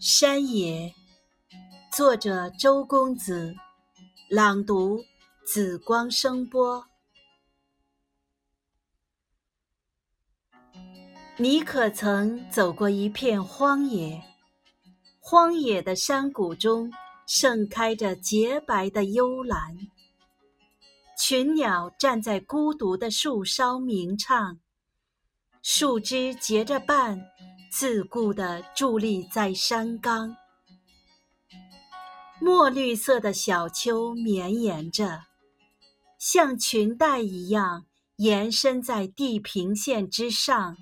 山野，作者周公子，朗读紫光声波。你可曾走过一片荒野？荒野的山谷中盛开着洁白的幽兰，群鸟站在孤独的树梢鸣唱，树枝结着瓣。自顾地伫立在山岗，墨绿色的小丘绵延着，像裙带一样延伸在地平线之上。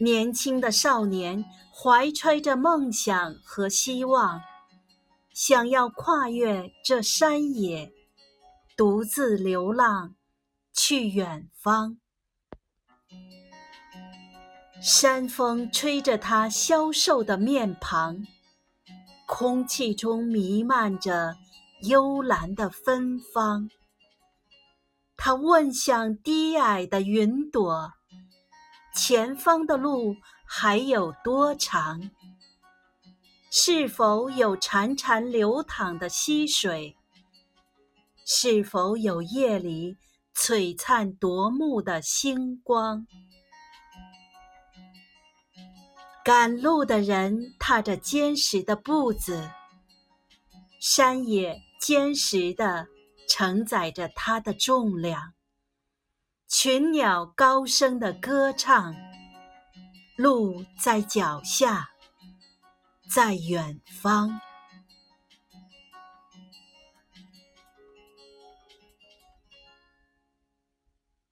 年轻的少年怀揣着梦想和希望，想要跨越这山野，独自流浪去远方。山风吹着他消瘦的面庞，空气中弥漫着幽兰的芬芳。他问向低矮的云朵：“前方的路还有多长？是否有潺潺流淌的溪水？是否有夜里璀璨夺目的星光？”赶路的人踏着坚实的步子，山野坚实的承载着它的重量。群鸟高声的歌唱，路在脚下，在远方。